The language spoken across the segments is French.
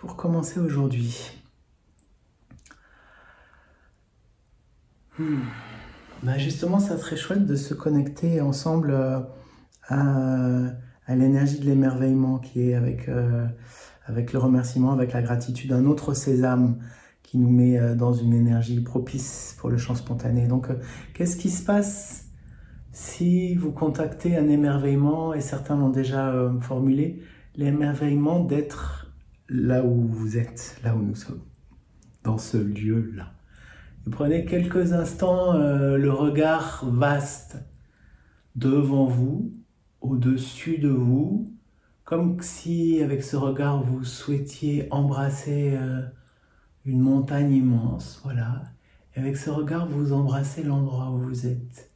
pour commencer aujourd'hui. Hmm. Bah, justement, ça serait chouette de se connecter ensemble euh, à, l'énergie de l'émerveillement qui est avec, euh, avec le remerciement, avec la gratitude, un autre sésame qui nous met euh, dans une énergie propice pour le chant spontané. Donc, qu'est-ce qui se passe si vous contactez un émerveillement, et certains l'ont déjà formulé, l'émerveillement d'être là où vous êtes, là où nous sommes, dans ce lieu-là prenez quelques instants euh, le regard vaste devant vous, au-dessus de vous, comme si avec ce regard vous souhaitiez embrasser euh, une montagne immense, voilà. Et avec ce regard vous embrassez l'endroit où vous êtes.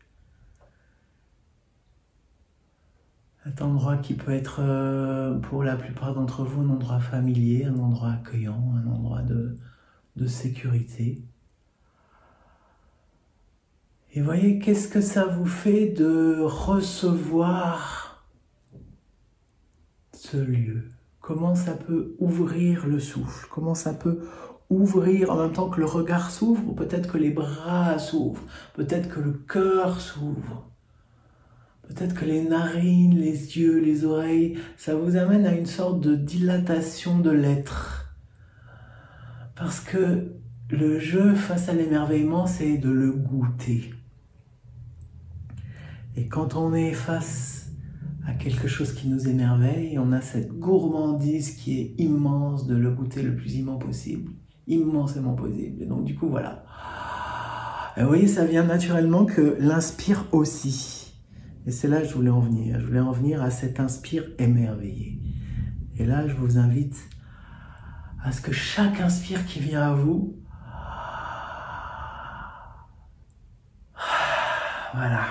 Cet endroit qui peut être euh, pour la plupart d'entre vous un endroit familier, un endroit accueillant, un endroit de sécurité. Et voyez, qu'est-ce que ça vous fait de recevoir ce lieu? Comment ça peut ouvrir le souffle? Comment ça peut ouvrir en même temps que le regard s'ouvre Peut-être que les bras s'ouvrent, peut-être que le cœur s'ouvre, peut-être que les narines, les yeux, les oreilles, ça vous amène à une sorte de dilatation de l'être. Parce que le jeu face à l'émerveillement, c'est de le goûter. Et quand on est face à quelque chose qui nous émerveille, on a cette gourmandise qui est immense de le goûter le plus immense possible, immensément possible. Et donc du coup, voilà. Et vous voyez, ça vient naturellement que l'inspire aussi. Et c'est là que je voulais en venir. Je voulais en venir à cet inspire émerveillé. Et là, je vous invite à ce que chaque inspire qui vient à vous, voilà,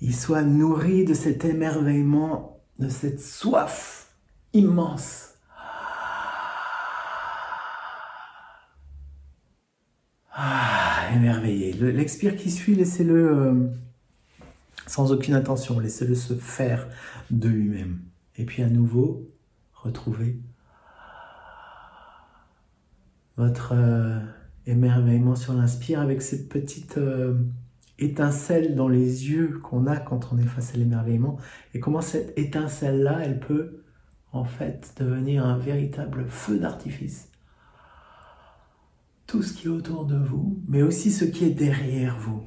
il soit nourri de cet émerveillement, de cette soif immense. Ah, émerveillé. L'expire qui suit, laissez-le euh, sans aucune intention, laissez-le se faire de lui-même. Et puis à nouveau, retrouvez votre euh, émerveillement sur l'inspire avec cette petite... Euh, étincelle dans les yeux qu'on a quand on est face à l'émerveillement et comment cette étincelle-là, elle peut en fait devenir un véritable feu d'artifice. Tout ce qui est autour de vous, mais aussi ce qui est derrière vous.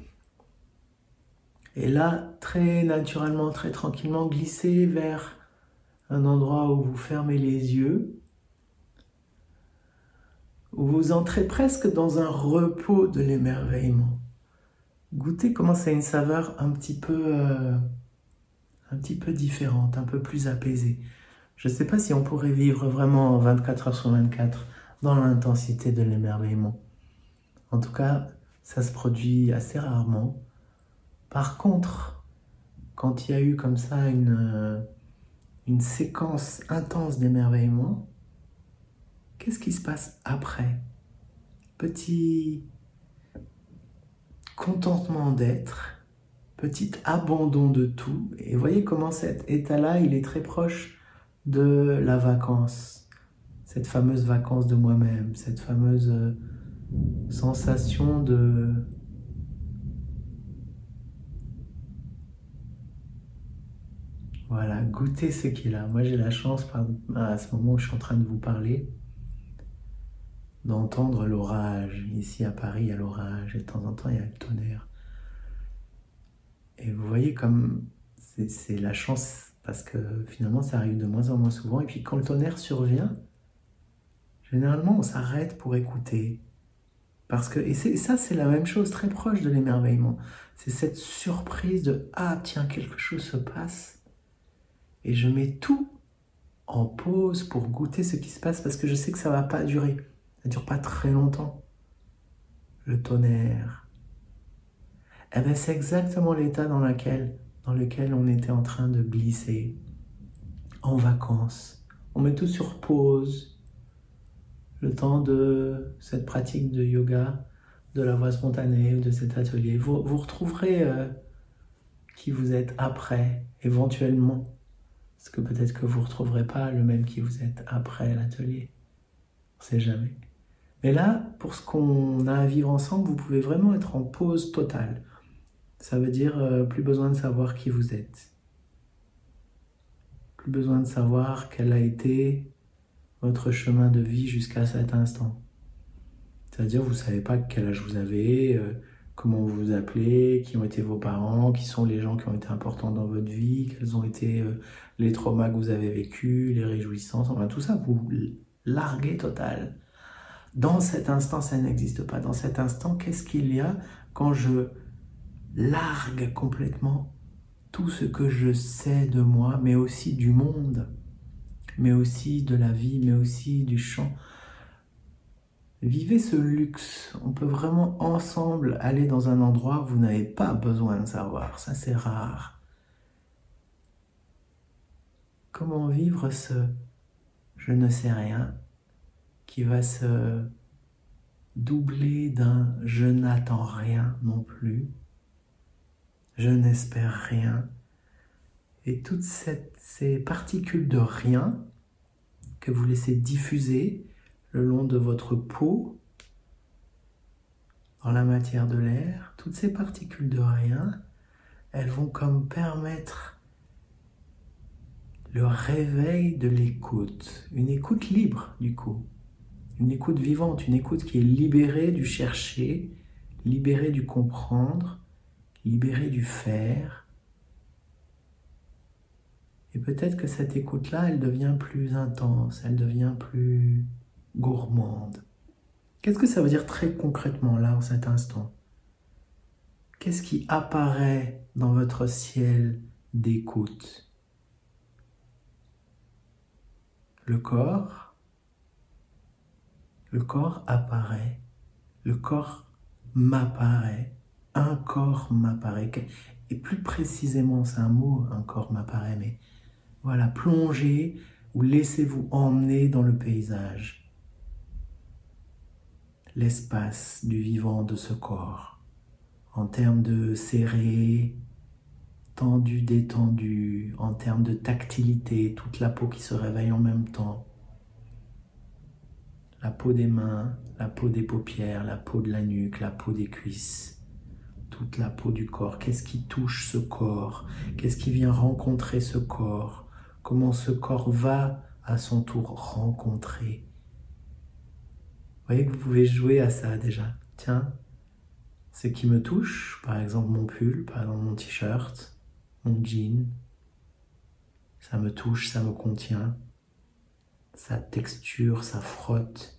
Et là, très naturellement, très tranquillement, glissez vers un endroit où vous fermez les yeux, où vous entrez presque dans un repos de l'émerveillement goûtez comment a une saveur un petit peu, euh, un petit peu différente, un peu plus apaisée. Je ne sais pas si on pourrait vivre vraiment 24 heures sur 24 dans l'intensité de l'émerveillement. En tout cas, ça se produit assez rarement. Par contre, quand il y a eu comme ça une, euh, séquence intense d'émerveillement, qu'est-ce qui se passe après? Petit contentement d'être, petit abandon de tout. Et voyez comment cet état-là, il est très proche de la vacance, cette fameuse vacance de moi-même, cette fameuse euh, sensation de Voilà, goûter ce qui est là. Moi, j'ai la chance, à ce moment où je suis en train de vous parler, d'entendre l'orage. Ici à Paris, il y a l'orage et de temps en temps, il y a le tonnerre. Et vous voyez comme c'est la chance parce que finalement, ça arrive de moins en moins souvent. Et puis quand le tonnerre survient, généralement, on s'arrête pour écouter. Parce que, et ça, c'est la même chose, très proche de l'émerveillement. C'est cette surprise de Ah, tiens, quelque chose se passe. Et je mets tout en pause pour goûter ce qui se passe parce que je sais que ça va pas durer. Ça dure pas très longtemps. Le tonnerre. Eh bien, c'est exactement l'état dans, lequel, dans lequel on était en train de glisser en vacances. On met tout sur pause. Le temps de cette pratique de yoga, de la voix spontanée, de cet atelier. Vous, vous retrouverez euh, qui vous êtes après, éventuellement. Parce que peut-être que vous ne retrouverez pas le même qui vous êtes après l'atelier. On sait jamais. Mais là, pour ce qu'on a à vivre ensemble, vous pouvez vraiment être en pause totale. Ça veut dire euh, plus besoin de savoir qui vous êtes. Plus besoin de savoir quel a été votre chemin de vie jusqu'à cet instant. C'est-à-dire, vous ne savez pas quel âge vous avez, euh, comment vous vous appelez, qui ont été vos parents, qui sont les gens qui ont été importants dans votre vie, quels ont été euh, les traumas que vous avez vécus, les réjouissances, enfin tout ça, vous larguez total. Dans cet instant, ça n'existe pas. Dans cet instant, qu'est-ce qu'il y a quand je largue complètement tout ce que je sais de moi, mais aussi du monde, mais aussi de la vie, mais aussi du chant. Vivez ce luxe. On peut vraiment ensemble aller dans un endroit où vous n'avez pas besoin de savoir. Ça, c'est rare. Comment vivre ce je ne sais rien qui va se doubler d'un je n'attends rien non plus, je n'espère rien. Et toutes ces particules de rien que vous laissez diffuser le long de votre peau, dans la matière de l'air, toutes ces particules de rien, elles vont comme permettre le réveil de l'écoute, une écoute libre du coup une écoute vivante, une écoute qui est libérée du chercher, libérée du comprendre, libérée du faire. Et peut-être que cette écoute-là, elle devient plus intense, elle devient plus gourmande. Qu'est-ce que ça veut dire très concrètement là, en cet instant? Qu'est-ce qui apparaît dans votre ciel d'écoute? Le corps? Le corps apparaît, le corps m'apparaît, un corps m'apparaît. Et plus précisément, c'est un mot, un corps m'apparaît, mais voilà, plongez ou laissez-vous emmener dans le paysage, l'espace du vivant de ce corps, en termes de serré, tendu, détendu, en termes de tactilité, toute la peau qui se réveille en même temps. La peau des mains, la peau des paupières, la peau de la nuque, la peau des cuisses, toute la peau du corps. Qu'est-ce qui touche ce corps? Qu'est-ce qui vient rencontrer ce corps? Comment ce corps va à son tour rencontrer voyez que vous pouvez jouer à ça déjà. Tiens, ce qui me touche, par exemple mon pull, par exemple mon t-shirt, mon jean, ça me touche, ça me contient, sa texture, ça frotte,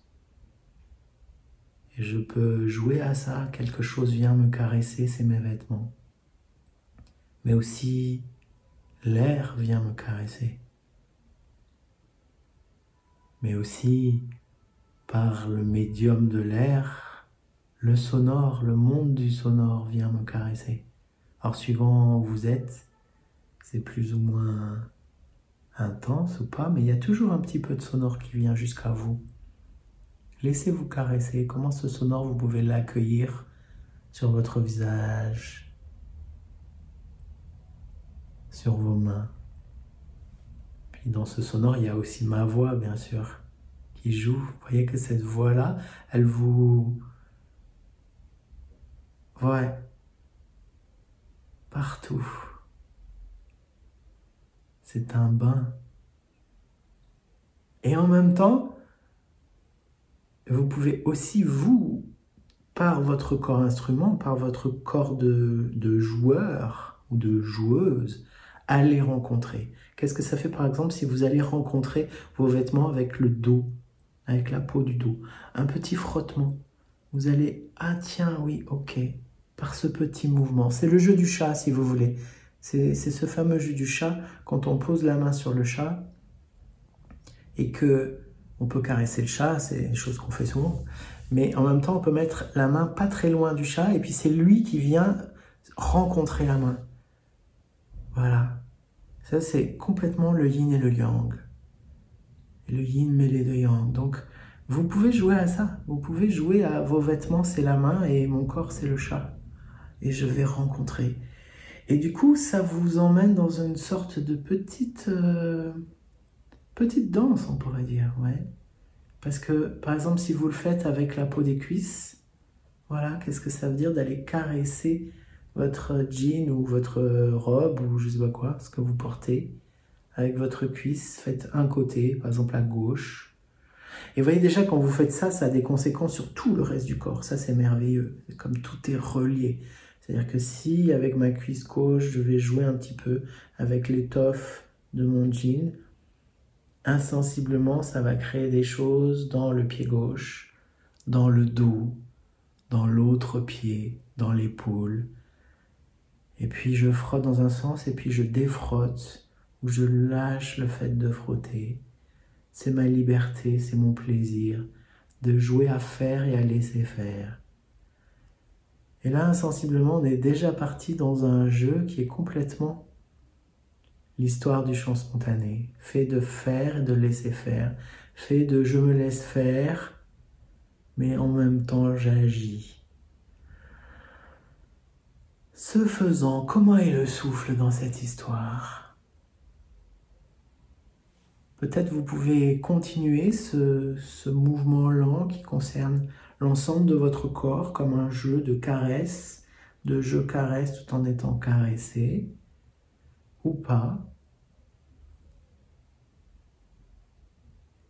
et je peux jouer à ça, quelque chose vient me caresser, c'est mes vêtements. Mais aussi, l'air vient me caresser. Mais aussi, par le médium de l'air, le sonore, le monde du sonore vient me caresser. Alors suivant où vous êtes, c'est plus ou moins intense ou pas, mais il y a toujours un petit peu de sonore qui vient jusqu'à vous. Laissez-vous caresser. Comment ce sonore, vous pouvez l'accueillir sur votre visage, sur vos mains? Puis dans ce sonore, il y a aussi ma voix, bien sûr, joue. Vous voyez que cette voix-là, elle vous... Ouais. Partout. C'est un bain. Et en même temps, vous pouvez aussi, vous, par votre corps instrument, par votre corps de, de joueur ou de joueuse, aller rencontrer. Qu'est-ce que ça fait par exemple si vous allez rencontrer vos vêtements avec le dos, avec la peau du dos Un petit frottement. Vous allez, ah tiens, oui, ok, par ce petit mouvement. C'est le jeu du chat si vous voulez. C'est ce fameux jeu du chat quand on pose la main sur le chat et que on peut caresser le chat, c'est une chose qu'on fait souvent. Mais en même temps, on peut mettre la main pas très loin du chat et puis c'est lui qui vient rencontrer la main. Voilà. Ça, c'est complètement le yin et le yang. Le yin mêlé de yang. Donc, vous pouvez jouer à ça. Vous pouvez jouer à vos vêtements, c'est la main et mon corps, c'est le chat. Et je vais rencontrer. Et du coup, ça vous emmène dans une sorte de petite. Euh, petite danse, on pourrait dire, ouais. Parce que, par exemple, si vous le faites avec la peau des cuisses, voilà, qu'est-ce que ça veut dire d'aller caresser votre jean ou votre robe ou je sais pas quoi, ce que vous portez, avec votre cuisse, faites un côté, par exemple à gauche. Et vous voyez déjà, quand vous faites ça, ça a des conséquences sur tout le reste du corps. Ça, c'est merveilleux. Comme tout est relié. C'est-à-dire que si, avec ma cuisse gauche, je vais jouer un petit peu avec l'étoffe de mon jean, insensiblement, ça va créer des choses dans le pied gauche, dans le dos, dans l'autre pied, dans l'épaule. Et puis je frotte dans un sens et puis je défrotte je lâche le fait de frotter. C'est ma liberté, c'est mon plaisir de jouer à faire et à laisser faire. Et là, insensiblement, on est déjà parti dans un jeu qui est complètement l'histoire du chant spontané, fait de faire et de laisser faire, fait de je me laisse faire, mais en même temps j'agis. Ce faisant, comment est le souffle dans cette histoire? Peut-être vous pouvez continuer ce, mouvement lent qui concerne l'ensemble de votre corps comme un jeu de caresse, de je caresse tout en étant caressé ou pas.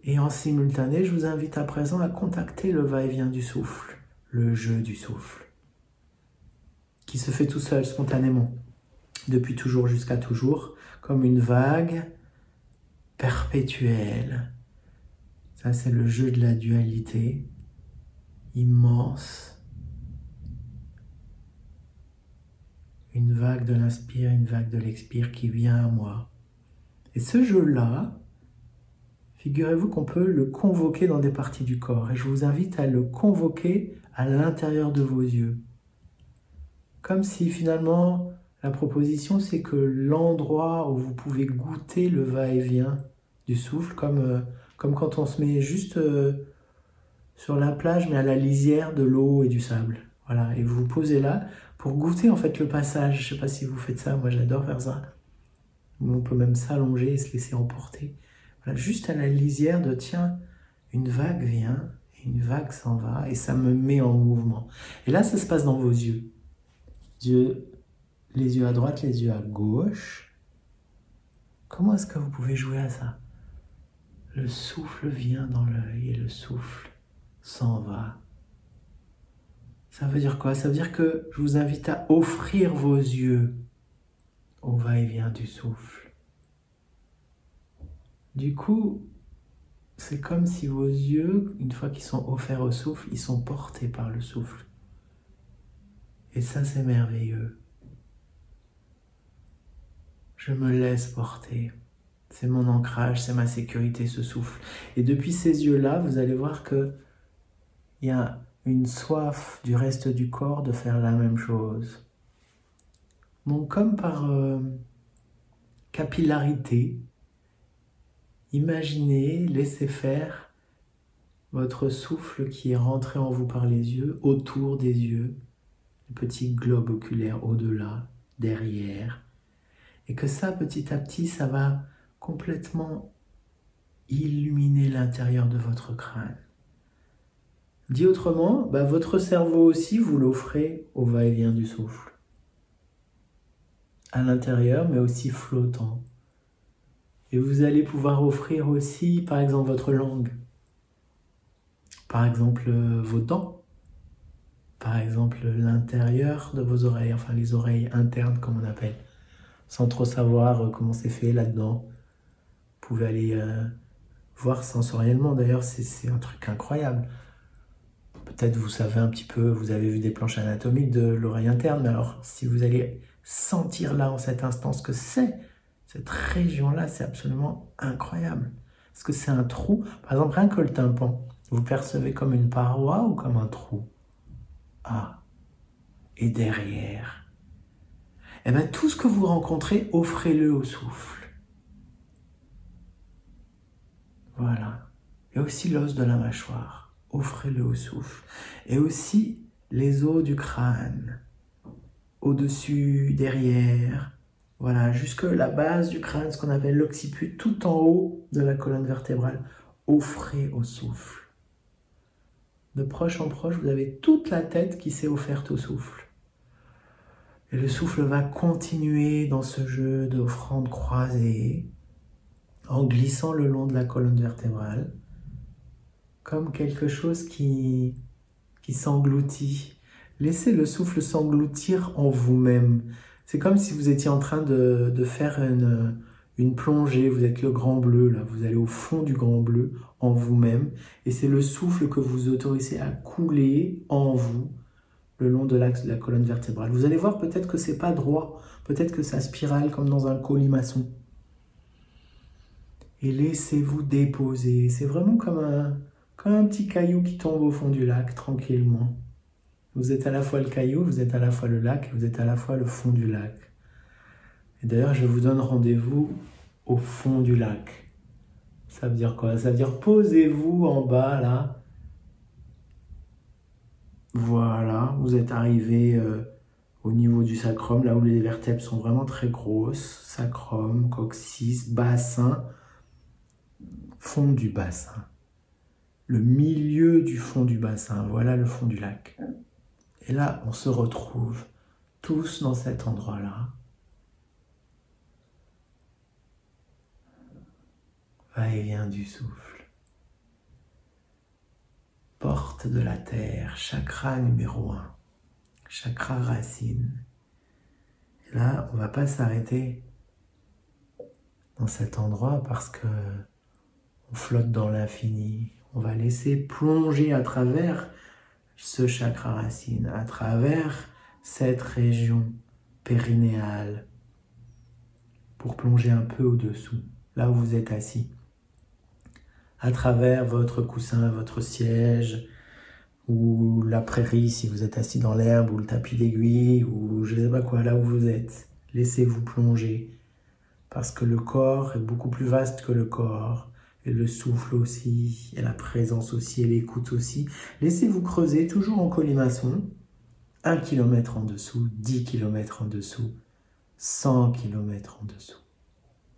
Et en simultané, je vous invite à présent à contacter le va-et-vient du souffle, le jeu du souffle, qui se fait tout seul, spontanément, depuis toujours jusqu'à toujours, comme une vague perpétuelle. Ça, c'est le jeu de la dualité, immense. Une vague de l'inspire, une vague de l'expire qui vient à moi. Et ce jeu-là, figurez-vous qu'on peut le convoquer dans des parties du corps. Et je vous invite à le convoquer à l'intérieur de vos yeux. Comme si finalement la proposition c'est que l'endroit où vous pouvez goûter le va-et-vient du souffle, comme, euh, comme quand on se met juste euh, sur la plage mais à la lisière de l'eau et du sable. Voilà, et vous vous posez là pour goûter en fait le passage. Je sais pas si vous faites ça, moi j'adore faire ça. On peut même s'allonger et se laisser emporter juste à la lisière de tiens, une vague vient, une vague s'en va, et ça me met en mouvement. Et là, ça se passe dans vos yeux. Yeux, les yeux à droite, les yeux à gauche. Comment est-ce que vous pouvez jouer à ça? Le souffle vient dans l'œil et le souffle s'en va. Ça veut dire quoi? Ça veut dire que je vous invite à offrir vos yeux au va-et-vient du souffle. Du coup, c'est comme si vos yeux, une fois qu'ils sont offerts au souffle, ils sont portés par le souffle. Et ça, c'est merveilleux. Je me laisse porter. C'est mon ancrage, c'est ma sécurité, ce souffle. Et depuis ces yeux-là, vous allez voir que il y a une soif du reste du corps de faire la même chose. Donc comme par euh, capillarité, Imaginez, laissez faire votre souffle qui est rentré en vous par les yeux, autour des yeux, le petit globe oculaire au-delà, derrière, et que ça, petit à petit, ça va complètement illuminer l'intérieur de votre crâne. Dit autrement, bah, votre cerveau aussi, vous l'offrez au va-et-vient du souffle. À l'intérieur, mais aussi flottant. Et vous allez pouvoir offrir aussi, par exemple, votre langue, par exemple, euh, vos dents, par exemple, l'intérieur de vos oreilles, enfin les oreilles internes, comme on appelle, sans trop savoir euh, comment c'est fait là-dedans. Vous pouvez aller euh, voir sensoriellement, d'ailleurs, c'est un truc incroyable. Peut-être vous savez un petit peu, vous avez vu des planches anatomiques de l'oreille interne, mais alors si vous allez sentir là en cet instant ce que c'est cette région-là, c'est absolument incroyable. Parce que c'est un trou. Par exemple, rien que le tympan, vous percevez comme une paroi ou comme un trou? Ah. Et derrière Eh bien, tout ce que vous rencontrez, offrez-le au souffle. Voilà. Et aussi l'os de la mâchoire. Offrez-le au souffle. Et aussi les os du crâne. Au-dessus, derrière, voilà, jusque la base du crâne, ce qu'on appelle l'occiput, tout en haut de la colonne vertébrale. offrez au souffle. De proche en proche, vous avez toute la tête qui s'est offerte au souffle. Et le souffle va continuer dans ce jeu d'offrande croisée en glissant le long de la colonne vertébrale comme quelque chose qui, qui s'engloutit. Laissez le souffle s'engloutir en vous-même. C'est comme si vous étiez en train de, de faire une, une plongée, vous êtes le grand bleu, là, vous allez au fond du grand bleu en vous-même, et c'est le souffle que vous autorisez à couler en vous le long de l'axe de la colonne vertébrale. Vous allez voir peut-être que c'est pas droit, peut-être que ça spirale comme dans un colimaçon. Et laissez-vous déposer. C'est vraiment comme un, comme un petit caillou qui tombe au fond du lac tranquillement. Vous êtes à la fois le caillou, vous êtes à la fois le lac, vous êtes à la fois le fond du lac. Et d'ailleurs, je vous donne rendez-vous au fond du lac. Ça veut dire quoi? Ça veut dire posez-vous en bas là. Voilà, vous êtes arrivé euh, au niveau du sacrum, là où les vertèbres sont vraiment très grosses. Sacrum, coccyx, bassin, fond du bassin. Le milieu du fond du bassin, voilà le fond du lac. Et là, on se retrouve tous dans cet endroit-là. va-et-vient du souffle. Porte de la terre, chakra numéro 1, chakra racine. Là, on va pas s'arrêter dans cet endroit parce que on flotte dans l'infini. On va laisser plonger à travers ce chakra racine, à travers cette région périnéale, pour plonger un peu au-dessous, là où vous êtes assis à travers votre coussin, votre siège, ou la prairie si vous êtes assis dans l'herbe, ou le tapis d'aiguille, ou je ne sais pas quoi, là où vous êtes. Laissez-vous plonger, parce que le corps est beaucoup plus vaste que le corps, et le souffle aussi, et la présence aussi, et l'écoute aussi. Laissez-vous creuser, toujours en colimaçon, un kilomètre en dessous, 10 kilomètres en dessous, 100 kilomètres en dessous.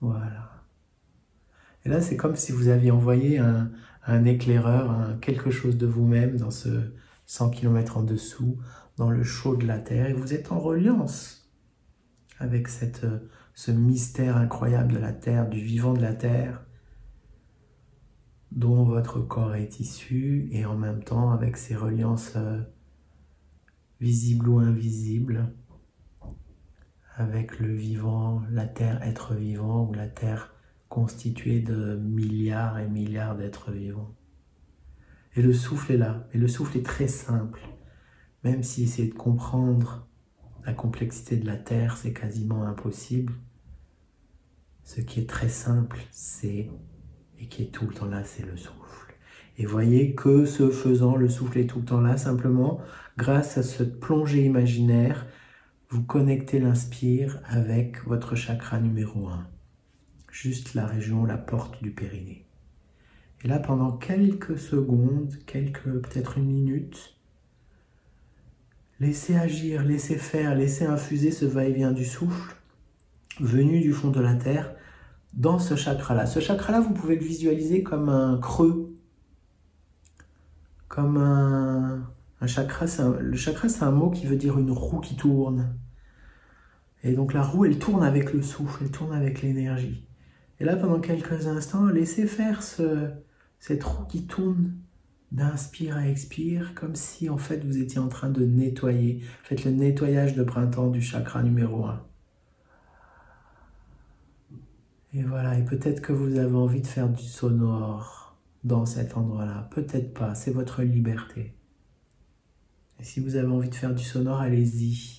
Voilà. Là, c'est comme si vous aviez envoyé un, éclaireur, quelque chose de vous-même dans ce 100 km en dessous, dans le chaud de la Terre, et vous êtes en reliance avec cette, ce mystère incroyable de la Terre, du vivant de la Terre, dont votre corps est issu, et en même temps avec ces reliances euh, visibles ou invisibles, avec le vivant, la Terre être vivant, ou la Terre constitué de milliards et milliards d'êtres vivants. Et le souffle est là, et le souffle est très simple, même si essayer de comprendre la complexité de la Terre, c'est quasiment impossible. Ce qui est très simple, c'est, et qui est tout le temps là, c'est le souffle. Et voyez que ce faisant, le souffle est tout le temps là, simplement, grâce à cette plongée imaginaire, vous connectez l'inspire avec votre chakra numéro 1 juste la région, la porte du périnée. Et là, pendant quelques secondes, quelques, peut-être une minute, laissez agir, laissez faire, laissez infuser ce va-et-vient du souffle venu du fond de la terre dans ce chakra-là. Ce chakra-là, vous pouvez le visualiser comme un creux, comme un, un chakra. le chakra, c'est un mot qui veut dire une roue qui tourne. Et donc la roue, elle tourne avec le souffle, elle tourne avec l'énergie. Et là, pendant quelques instants, laissez faire ce, cette roue qui tourne d'inspire à expire, comme si en fait vous étiez en train de nettoyer. Faites le nettoyage de printemps du chakra numéro 1. Et voilà, et peut-être que vous avez envie de faire du sonore dans cet endroit-là. Peut-être pas, c'est votre liberté. Et si vous avez envie de faire du sonore, allez-y.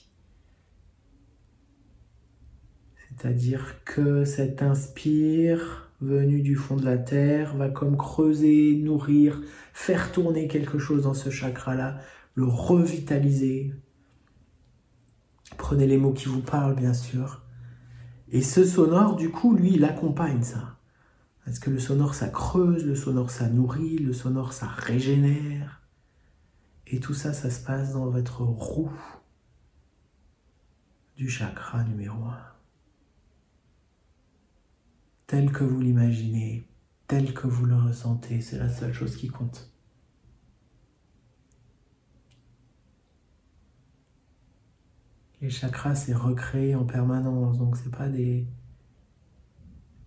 C'est-à-dire que cet inspire venu du fond de la terre va comme creuser, nourrir, faire tourner quelque chose dans ce chakra-là, le revitaliser. Prenez les mots qui vous parlent, bien sûr. Et ce sonore, du coup, lui, il accompagne ça. Parce que le sonore, ça creuse, le sonore, ça nourrit, le sonore, ça régénère. Et tout ça, ça se passe dans votre roue du chakra numéro 1 tel que vous l'imaginez, tel que vous le ressentez. C'est la seule chose qui compte. Les chakras, c'est recréé en permanence, donc c'est pas des,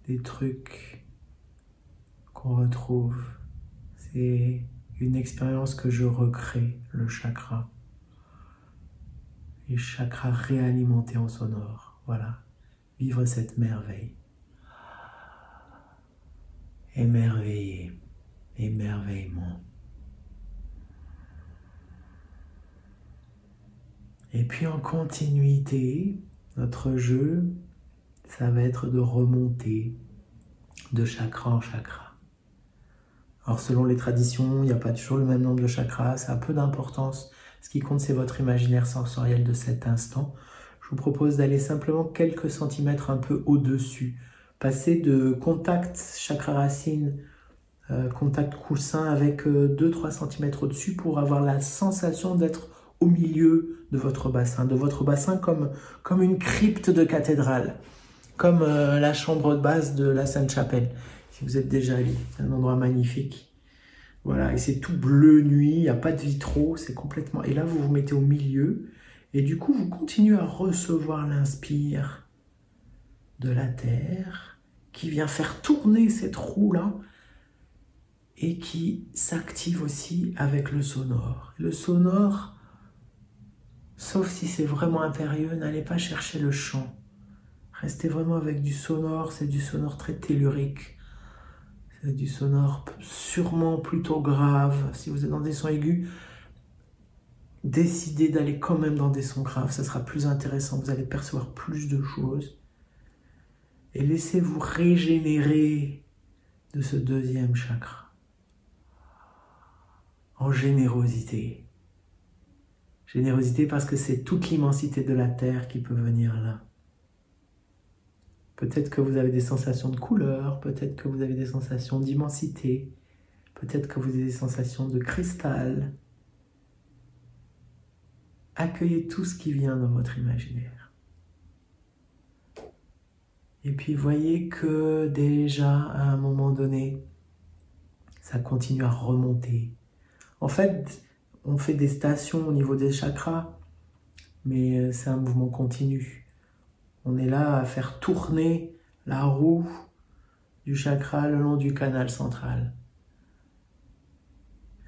des trucs qu'on retrouve. C'est une expérience que je recrée, le chakra. Les chakras réalimentés en sonore. Voilà. Vivre cette merveille. Émerveiller. Émerveillement. Et puis en continuité, notre jeu, ça va être de remonter de chakra en chakra. Alors selon les traditions, il n'y a pas toujours le même nombre de chakras, ça a peu d'importance. Ce qui compte, c'est votre imaginaire sensoriel de cet instant. Je vous propose d'aller simplement quelques centimètres un peu au-dessus. Passer de contact chakra racine, euh, contact coussin avec 2-3 euh, cm au-dessus pour avoir la sensation d'être au milieu de votre bassin, de votre bassin comme, comme une crypte de cathédrale, comme euh, la chambre de base de la Sainte-Chapelle, si vous êtes déjà allé. Un endroit magnifique. Voilà, et c'est tout bleu nuit, il n'y a pas de vitraux, c'est complètement... Et là, vous vous mettez au milieu, et du coup, vous continuez à recevoir l'inspire de la Terre, qui vient faire tourner cette roue-là, et qui s'active aussi avec le sonore. Le sonore, sauf si c'est vraiment impérieux, n'allez pas chercher le chant. Restez vraiment avec du sonore, c'est du sonore très tellurique du sonore sûrement plutôt grave. Si vous êtes dans des sons aigus, décidez d'aller quand même dans des sons graves. Ça sera plus intéressant. Vous allez percevoir plus de choses. Et laissez-vous régénérer de ce deuxième chakra. En générosité. Générosité parce que c'est toute l'immensité de la terre qui peut venir là. Peut-être que vous avez des sensations de couleur, peut-être que vous avez des sensations d'immensité, peut-être que vous avez des sensations de cristal. Accueillez tout ce qui vient dans votre imaginaire. Et puis voyez que déjà à un moment donné, ça continue à remonter. En fait, on fait des stations au niveau des chakras, mais euh, c'est un mouvement continu. On est là à faire tourner la roue du chakra le long du canal central.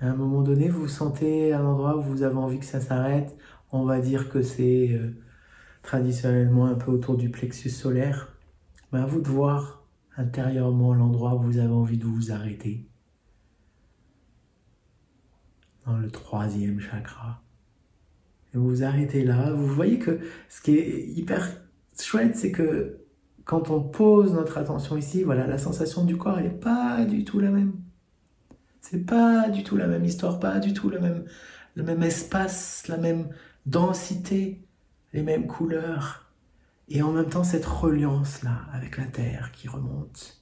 À un moment donné, vous sentez à l'endroit où vous avez envie que ça s'arrête. On va dire que c'est euh, traditionnellement un peu autour du plexus solaire. À vous de voir intérieurement l'endroit où vous avez envie de vous arrêter. Dans le troisième chakra. Et vous vous arrêtez là. Vous voyez que ce qui est hyper chouette, c'est que quand on pose notre attention ici, voilà, la sensation du corps, n'est pas du tout la même. C'est pas du tout la même histoire, pas du tout le même, le même espace, la même densité, les mêmes couleurs. Et en même temps, cette reliance-là avec la terre qui remonte.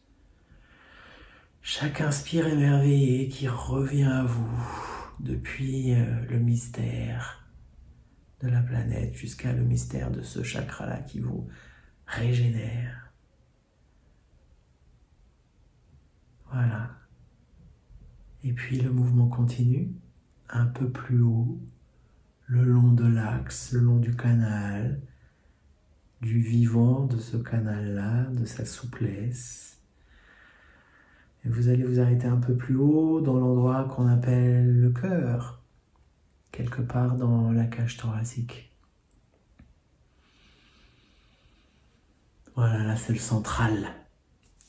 Chaque inspire émerveillé qui revient à vous depuis euh, le mystère de la planète jusqu'à le mystère de ce chakra-là qui vous régénère. Voilà. Et puis le mouvement continue un peu plus haut, le long de l'axe, le long du canal, du vivant de ce canal-là, de sa souplesse. Et vous allez vous arrêter un peu plus haut dans l'endroit qu'on appelle le cœur quelque part dans la cage thoracique. Voilà, là c'est le central,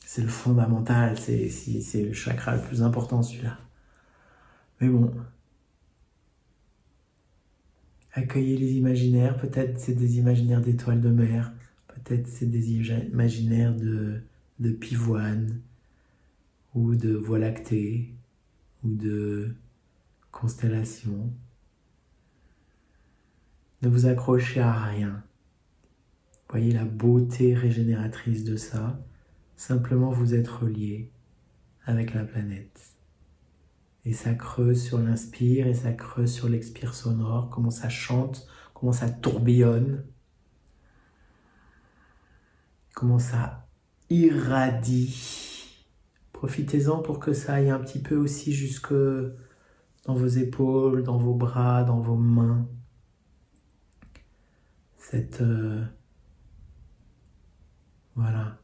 c'est le fondamental, c'est le chakra le plus important celui-là. Mais bon, accueillez les imaginaires, peut-être c'est des imaginaires d'étoiles de mer, peut-être c'est des imaginaires de, de pivoine, ou de voie lactée, ou de constellation. Ne vous accrochez à rien. Voyez la beauté régénératrice de ça. Simplement vous êtes relié avec la planète. Et ça creuse sur l'inspire et ça creuse sur l'expire sonore, comment ça chante, comment ça tourbillonne, comment ça irradie. Profitez-en pour que ça aille un petit peu aussi jusque dans vos épaules, dans vos bras, dans vos mains. Cette euh, voilà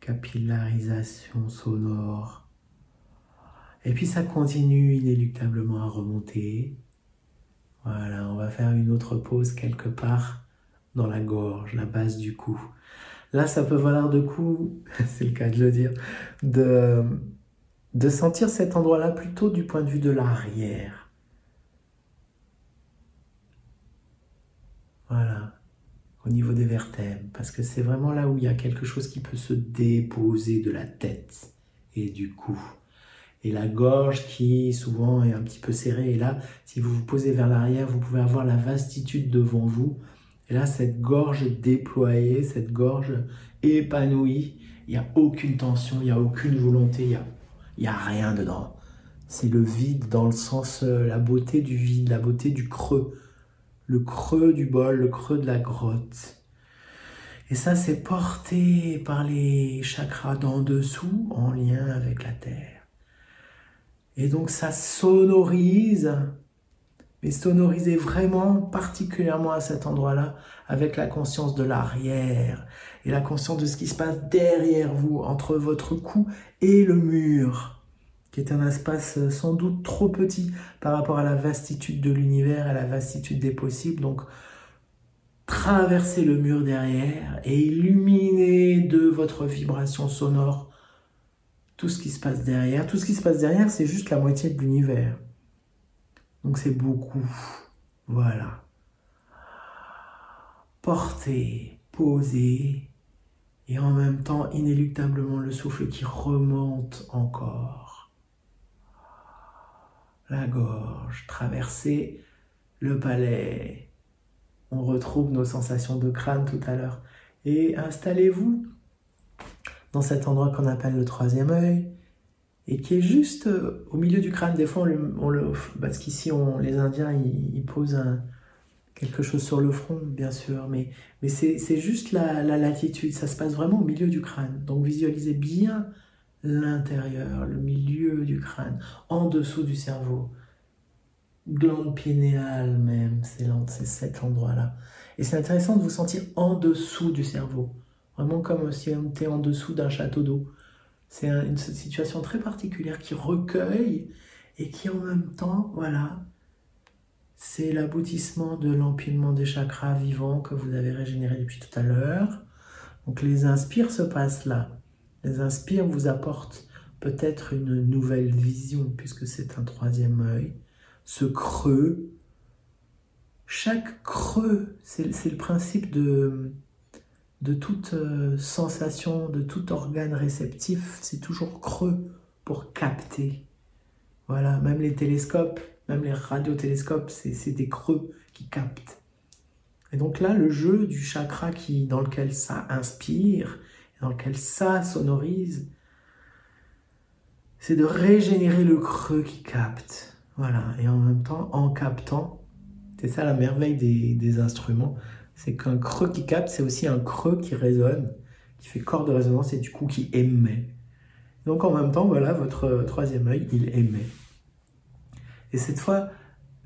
capillarisation sonore. Et puis ça continue inéluctablement à remonter. Voilà, on va faire une autre pause quelque part dans la gorge, la base du cou. Là, ça peut valoir de coup, c'est le cas de le dire, de, sentir cet endroit-là plutôt du point de vue de l'arrière. Voilà, au niveau des vertèbres, parce que c'est vraiment là où il y a quelque chose qui peut se déposer de la tête et du cou. Et la gorge qui souvent est un petit peu serrée. Et là, si vous vous posez vers l'arrière, vous pouvez avoir la vastitude devant vous et là, cette gorge déployée, cette gorge épanouie, il n'y a aucune tension, il n'y a aucune volonté, il n'y a, a rien dedans. C'est le vide dans le sens, euh, la beauté du vide, la beauté du creux. Le creux du bol, le creux de la grotte. Et ça, c'est porté par les chakras d'en dessous en lien avec la terre. Et donc, ça sonorise mais sonorisez vraiment particulièrement à cet endroit-là avec la conscience de l'arrière et la conscience de ce qui se passe derrière vous, entre votre cou et le mur, qui est un espace euh, sans doute trop petit par rapport à la vastitude de l'univers, à la vastitude des possibles. Donc, traversez le mur derrière et illuminez de votre vibration sonore tout ce qui se passe derrière. Tout ce qui se passe derrière, c'est juste la moitié de l'univers. Donc c'est beaucoup. Voilà. Porter, poser, et en même temps inéluctablement le souffle qui remonte encore. La gorge, traverser le palais. On retrouve nos sensations de crâne tout à l'heure. Et installez-vous dans cet endroit qu'on appelle le troisième œil et qui est juste euh, au milieu du crâne. Des fois, on le, parce qu'ici, les Indiens, ils, posent quelque chose sur le front, bien sûr, mais, c'est juste la, latitude, ça se passe vraiment au milieu du crâne. Donc visualisez bien l'intérieur, le milieu du crâne, en dessous du cerveau. Glande pinéale même, c'est cet endroit-là. Et c'est intéressant de vous sentir en dessous du cerveau, vraiment comme si on était en dessous d'un château d'eau. C'est une situation très particulière qui recueille et qui en même temps, voilà, c'est l'aboutissement de l'empilement des chakras vivants que vous avez régénéré depuis tout à l'heure. Donc les inspires se passent là. Les inspires vous apportent peut-être une nouvelle vision puisque c'est un troisième œil. Ce creux, chaque creux, c'est le principe de, de toute euh, sensation, de tout organe réceptif, c'est toujours creux pour capter. Voilà, même les télescopes, même les radiotélescopes, c'est des creux qui captent. Et donc là, le jeu du chakra qui, dans lequel ça inspire, dans lequel ça sonorise, c'est de régénérer le creux qui capte. Voilà, et en même temps, en captant, c'est ça la merveille des instruments, c'est qu'un creux qui capte, c'est aussi un creux qui résonne, qui fait corps de résonance et du coup qui émet. Donc en même temps, voilà, votre troisième œil, il émet. Et cette fois,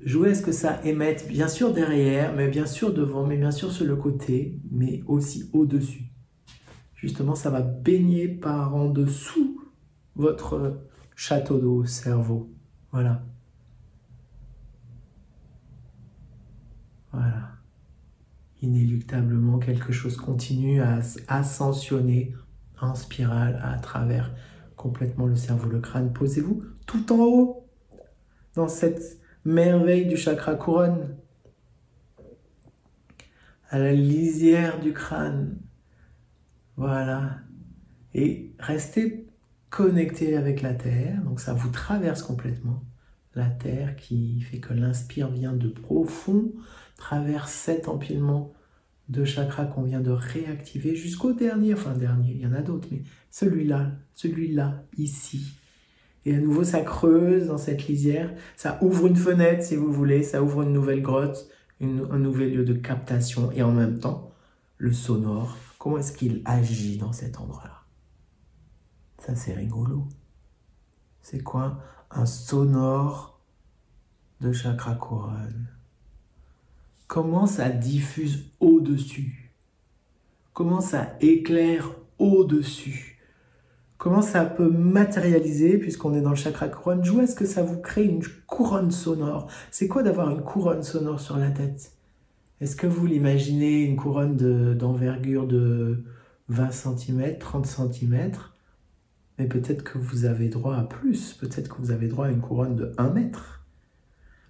jouez à ce que ça émette, bien sûr derrière, mais bien sûr devant, mais bien sûr sur le côté, mais aussi au-dessus? Justement, ça va baigner par en dessous votre château d'eau, cerveau. Voilà. Voilà inéluctablement, quelque chose continue à ascensionner en spirale à travers complètement le cerveau, le crâne. Posez-vous tout en haut, dans cette merveille du chakra couronne, à la lisière du crâne. Voilà. Et restez connecté avec la terre, donc ça vous traverse complètement. La terre qui fait que l'inspire vient de profond, traverse cet empilement de chakras qu'on vient de réactiver jusqu'au dernier, enfin dernier, il y en a d'autres, mais celui-là, celui-là, ici. Et à nouveau, ça creuse dans cette lisière, ça ouvre une fenêtre si vous voulez, ça ouvre une nouvelle grotte, un nouvel lieu de captation, et en même temps, le sonore, comment est-ce qu'il agit dans cet endroit-là? Ça, c'est rigolo. C'est quoi? Un sonore de chakra couronne. Comment ça diffuse au-dessus? Comment ça éclaire au-dessus? Comment ça peut matérialiser, puisqu'on est dans le chakra couronne D'où est-ce que ça vous crée une couronne sonore? C'est quoi d'avoir une couronne sonore sur la tête? Est-ce que vous l'imaginez une couronne d'envergure de, 20 cm, 30 cm Mais peut-être que vous avez droit à plus, peut-être que vous avez droit à une couronne de 1 mètre.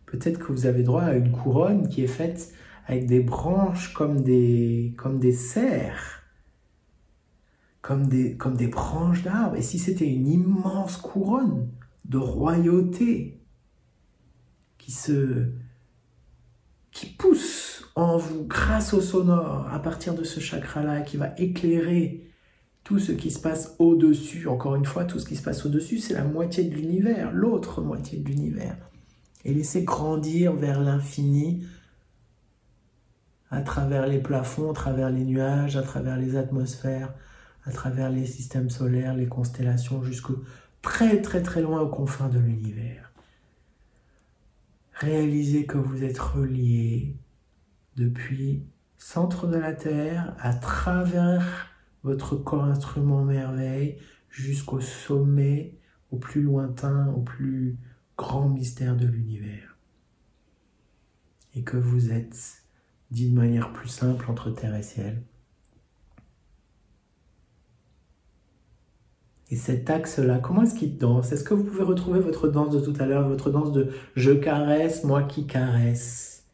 Peut-être que vous avez droit à une couronne qui est faite avec des branches comme des, comme des cerfs comme des, comme des branches d'arbres. Et si c'était une immense couronne de royauté qui se qui pousse en vous grâce au sonore à partir de ce chakra-là, qui va éclairer tout ce qui se passe au-dessus. Encore une fois, tout ce qui se passe au-dessus, c'est la moitié de l'univers, l'autre moitié de l'univers. Et laisser grandir vers l'infini à travers les plafonds, à travers les nuages, à travers les atmosphères, à travers les systèmes solaires, les constellations, jusqu'au très très très loin aux confins de l'univers. Réalisez que vous êtes relié depuis centre de la Terre à travers votre corps instrument merveille jusqu'au sommet, au plus lointain, au plus grand mystère de l'univers. Et que vous êtes, dit de manière plus simple, entre terre et ciel. Et cet axe-là, comment est-ce qu'il danse? Est-ce que vous pouvez retrouver votre danse de tout à l'heure, votre danse de je caresse, moi qui caresse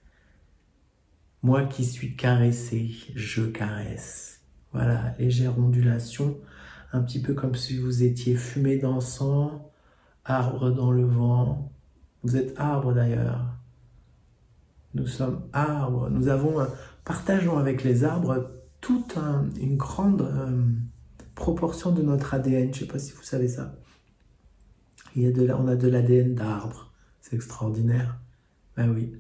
Moi qui suis caressé, je caresse. Voilà, légère ondulation, un petit peu comme si vous étiez fumé d'encens, arbre dans le vent. Vous êtes arbre d'ailleurs. Nous sommes arbres. Nous avons, partageons avec les arbres toute une grande... Euh, proportion de notre ADN. Je ne sais pas si vous savez ça. Il y a de, on a de l'ADN d'arbre. C'est extraordinaire. Ben oui.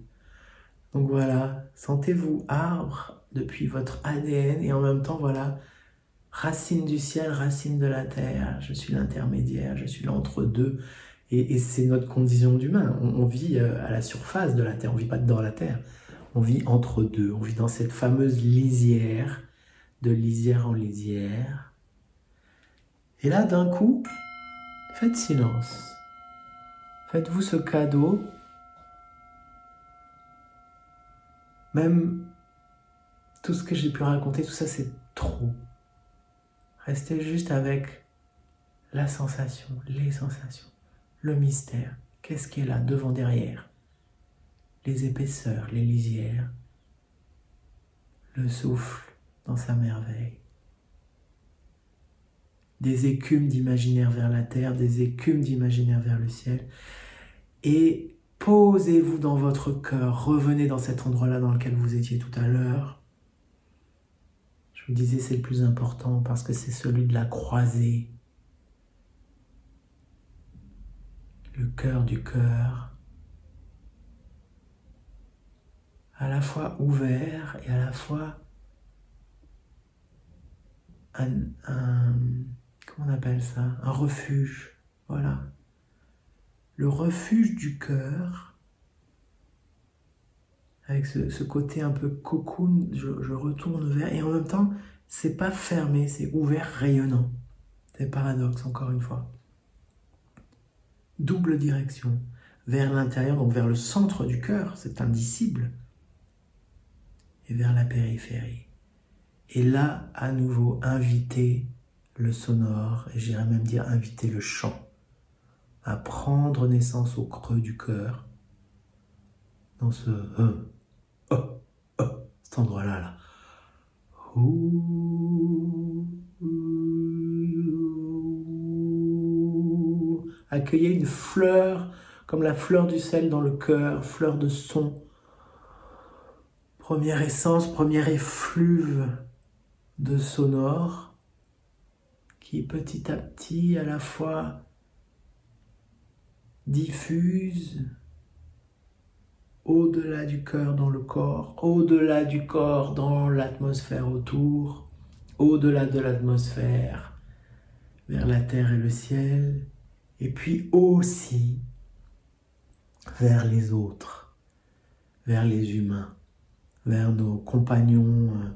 Donc voilà, sentez-vous arbre depuis votre ADN et en même temps, voilà, racine du ciel, racine de la terre. Je suis l'intermédiaire, je suis l'entre-deux. Et, c'est notre condition d'humain. On, vit euh, à la surface de la terre, on vit pas dans la terre. On vit entre deux, on vit dans cette fameuse lisière, de lisière en lisière, et là, d'un coup, faites silence. Faites-vous ce cadeau. Même tout ce que j'ai pu raconter, tout ça, c'est trop. Restez juste avec la sensation, les sensations, le mystère. Qu'est-ce qui est là, devant, derrière? Les épaisseurs, les lisières, le souffle dans sa merveille des écumes d'imaginaire vers la terre, des écumes d'imaginaire vers le ciel. Et posez-vous dans votre cœur, revenez dans cet endroit-là dans lequel vous étiez tout à l'heure. Je vous disais, c'est le plus important parce que c'est celui de la croisée. Le cœur du cœur, à la fois ouvert et à la fois un, comment on appelle ça? Un refuge. Voilà. Le refuge du cœur, avec ce, côté un peu cocoon, je, retourne vers, et en même temps, c'est pas fermé, c'est ouvert, rayonnant. C'est paradoxe, encore une fois. Double direction, vers l'intérieur, donc vers le centre du cœur, c'est indicible, et vers la périphérie. Et là, à nouveau, invité le sonore, et j'irais même dire inviter le chant à prendre naissance au creux du cœur, dans ce euh, oh, oh, cet endroit-là. Là. Accueillez une fleur comme la fleur du sel dans le cœur, fleur de son. Première essence, première effluve de sonore qui petit à petit à la fois diffuse au-delà du cœur dans le corps, au-delà du corps dans l'atmosphère autour, au-delà de l'atmosphère vers la terre et le ciel, Et puis aussi vers les autres, vers les humains, vers nos compagnons euh,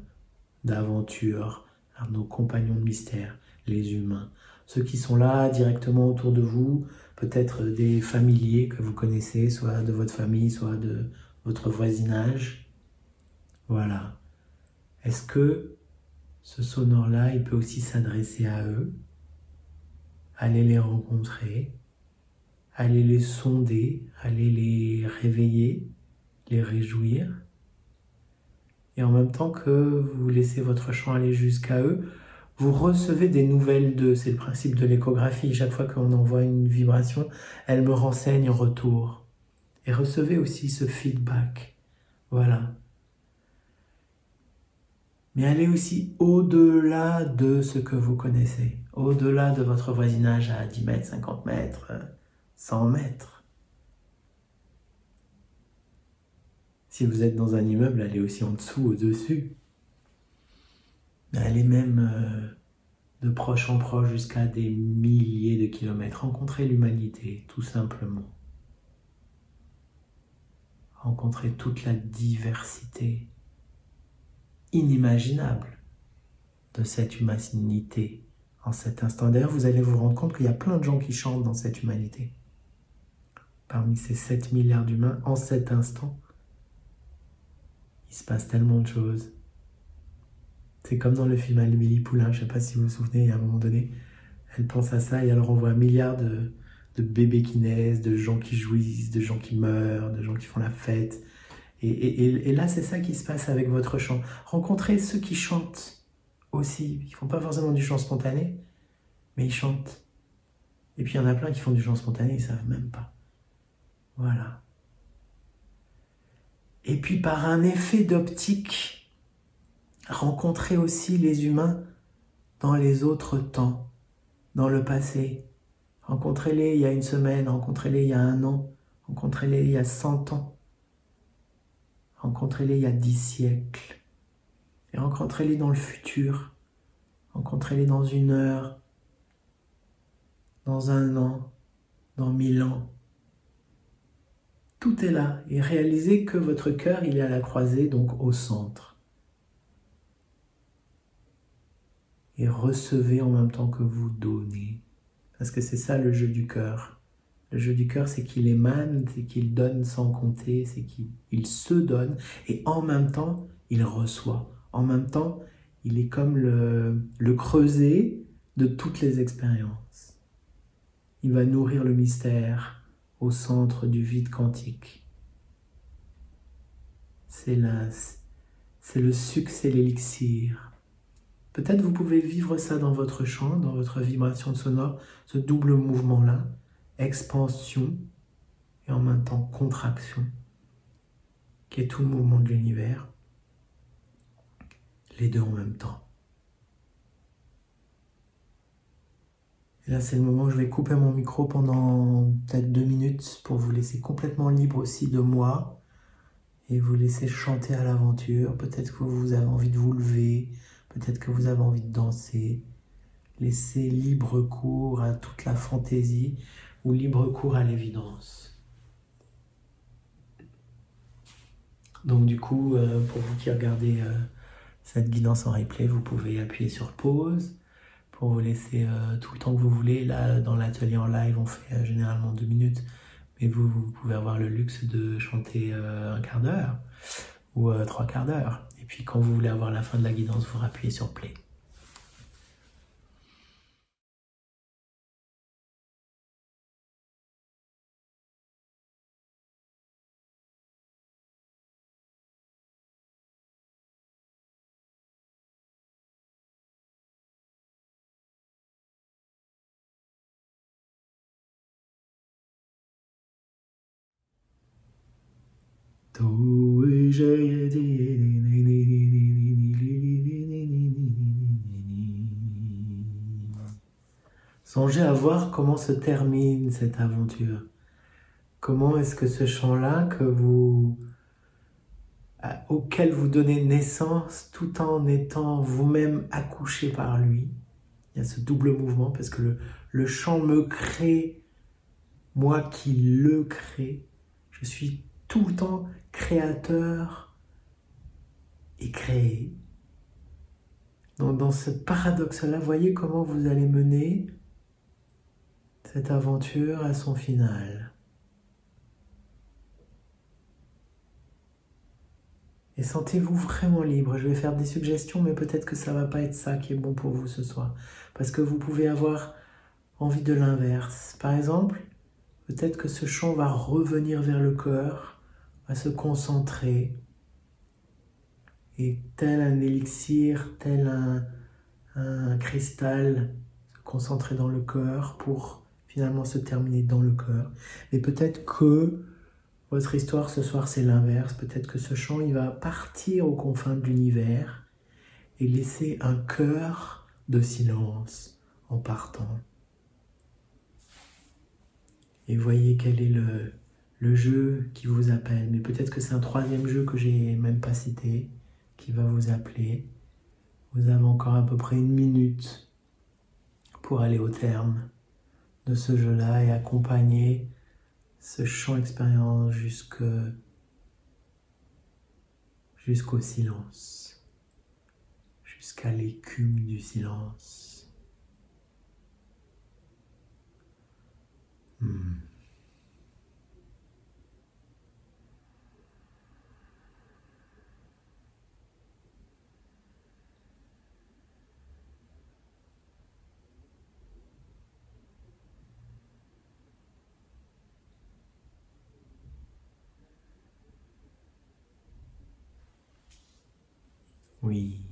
d'aventure, vers nos compagnons de mystère, les humains. Ceux qui sont là directement autour de vous, peut-être des familiers que vous connaissez, soit de votre famille, soit de votre voisinage. Voilà. Est-ce que ce sonore-là, il peut aussi s'adresser à eux? Aller les rencontrer, aller les sonder, aller les réveiller, les réjouir. Et en même temps que vous laissez votre chant aller jusqu'à eux, vous recevez des nouvelles d'eux. C'est le principe de l'échographie. Chaque fois qu'on envoie une vibration, elle me renseigne en retour. Et recevez aussi ce feedback. Voilà. Mais allez aussi au-delà de ce que vous connaissez, au-delà de votre voisinage à 10 mètres, 50 mètres, 100 mètres. Si vous êtes dans un immeuble, allez aussi en dessous, au-dessus. Allez même euh, de proche en proche jusqu'à des milliers de kilomètres. Rencontrez l'humanité, tout simplement. Rencontrez toute la diversité inimaginable de cette humanité en cet instant. D'ailleurs, vous allez vous rendre compte qu'il y a plein de gens qui chantent dans cette humanité. Parmi ces 7 milliards d'humains, en cet instant, il se passe tellement de choses. C'est comme dans le film Amélie Poulain, je ne sais pas si vous vous souvenez, à un moment donné, elle pense à ça et elle renvoie un milliard de, bébés qui naissent, de gens qui jouissent, de gens qui meurent, de gens qui font la fête. Et, là, c'est ça qui se passe avec votre chant. Rencontrez ceux qui chantent aussi. Ils font pas forcément du chant spontané, mais ils chantent. Et puis il y en a plein qui font du chant spontané, ils savent même pas. Voilà. Et puis par un effet d'optique, rencontrez aussi les humains dans les autres temps, dans le passé. Rencontrez-les il y a une semaine, rencontrez-les il y a un an, rencontrez-les il y a cent ans. Rencontrez-les il y a dix siècles. Et rencontrez-les dans le futur. Rencontrez-les dans une heure, dans un an, dans mille ans. Tout est là. Et réalisez que votre cœur, il est à la croisée, donc au centre. Et recevez en même temps que vous donnez. Parce que c'est ça le jeu du cœur. Le jeu du cœur, c'est qu'il émane, c'est qu'il donne sans compter, c'est qu'il se donne et en même temps, il reçoit. En même temps, il est comme le, creuset de toutes les expériences. Il va nourrir le mystère au centre du vide quantique. C'est c'est le succès, l'élixir. Peut-être vous pouvez vivre ça dans votre chant, dans votre vibration sonore, ce double mouvement-là expansion et en même temps contraction, qui est tout le mouvement de l'univers, les deux en même temps. Et là, c'est le moment où je vais couper mon micro pendant peut-être deux minutes pour vous laisser complètement libre aussi de moi et vous laisser chanter à l'aventure. Peut-être que vous avez envie de vous lever, peut-être que vous avez envie de danser. Laissez libre cours à toute la fantaisie ou libre cours à l'évidence. Donc du coup, euh, pour vous qui regardez euh, cette guidance en replay, vous pouvez appuyer sur pause pour vous laisser euh, tout le temps que vous voulez. Là, dans l'atelier en live, on fait généralement deux minutes, mais vous, vous, pouvez avoir le luxe de chanter un quart d'heure ou trois quarts d'heure. Puis quand vous voulez avoir la fin de la guidance, vous rappuyez sur play. Songez à voir comment se termine cette aventure. Comment est-ce que ce chant-là auquel vous donnez naissance tout en étant vous-même accouché par lui. Il y a ce double mouvement parce que le, chant me crée moi qui le crée, je suis tout le temps créateur et créé. Dans ce paradoxe-là, voyez comment vous allez mener cette aventure à son final. Et sentez-vous vraiment libre. Je vais faire des suggestions, mais peut-être que ça va pas être ça qui est bon pour vous ce soir. Parce que vous pouvez avoir envie de l'inverse. Par exemple, peut-être que ce chant va revenir vers le cœur, va se concentrer. Et tel un élixir, tel un, un cristal, se concentrer dans le cœur pour finalement se terminer dans le cœur. Mais peut-être que votre histoire ce soir, c'est l'inverse. Peut-être que ce chant, il va partir aux confins de l'univers et laisser un cœur de silence en partant. Et voyez quel est le, le jeu qui vous appelle. Mais peut-être que c'est un troisième jeu que j'ai même pas cité qui va vous appeler. Vous avez encore à peu près une minute pour aller au terme de ce jeu-là et accompagner ce champ expérience jusque jusqu'au silence, jusqu'à l'écume du silence. Oui.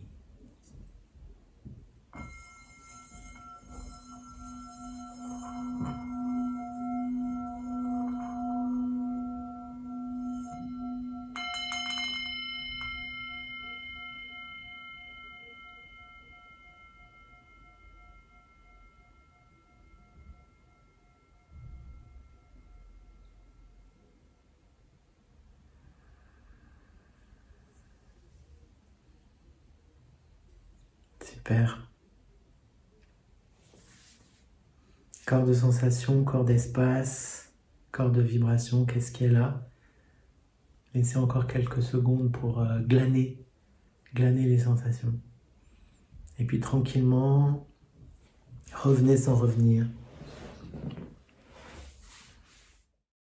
Corps de sensation, corps d'espace, corps de vibration, qu'est-ce qu'il y a là? Laissez encore quelques secondes pour euh, glaner, glaner les sensations. Et puis tranquillement, revenez sans revenir.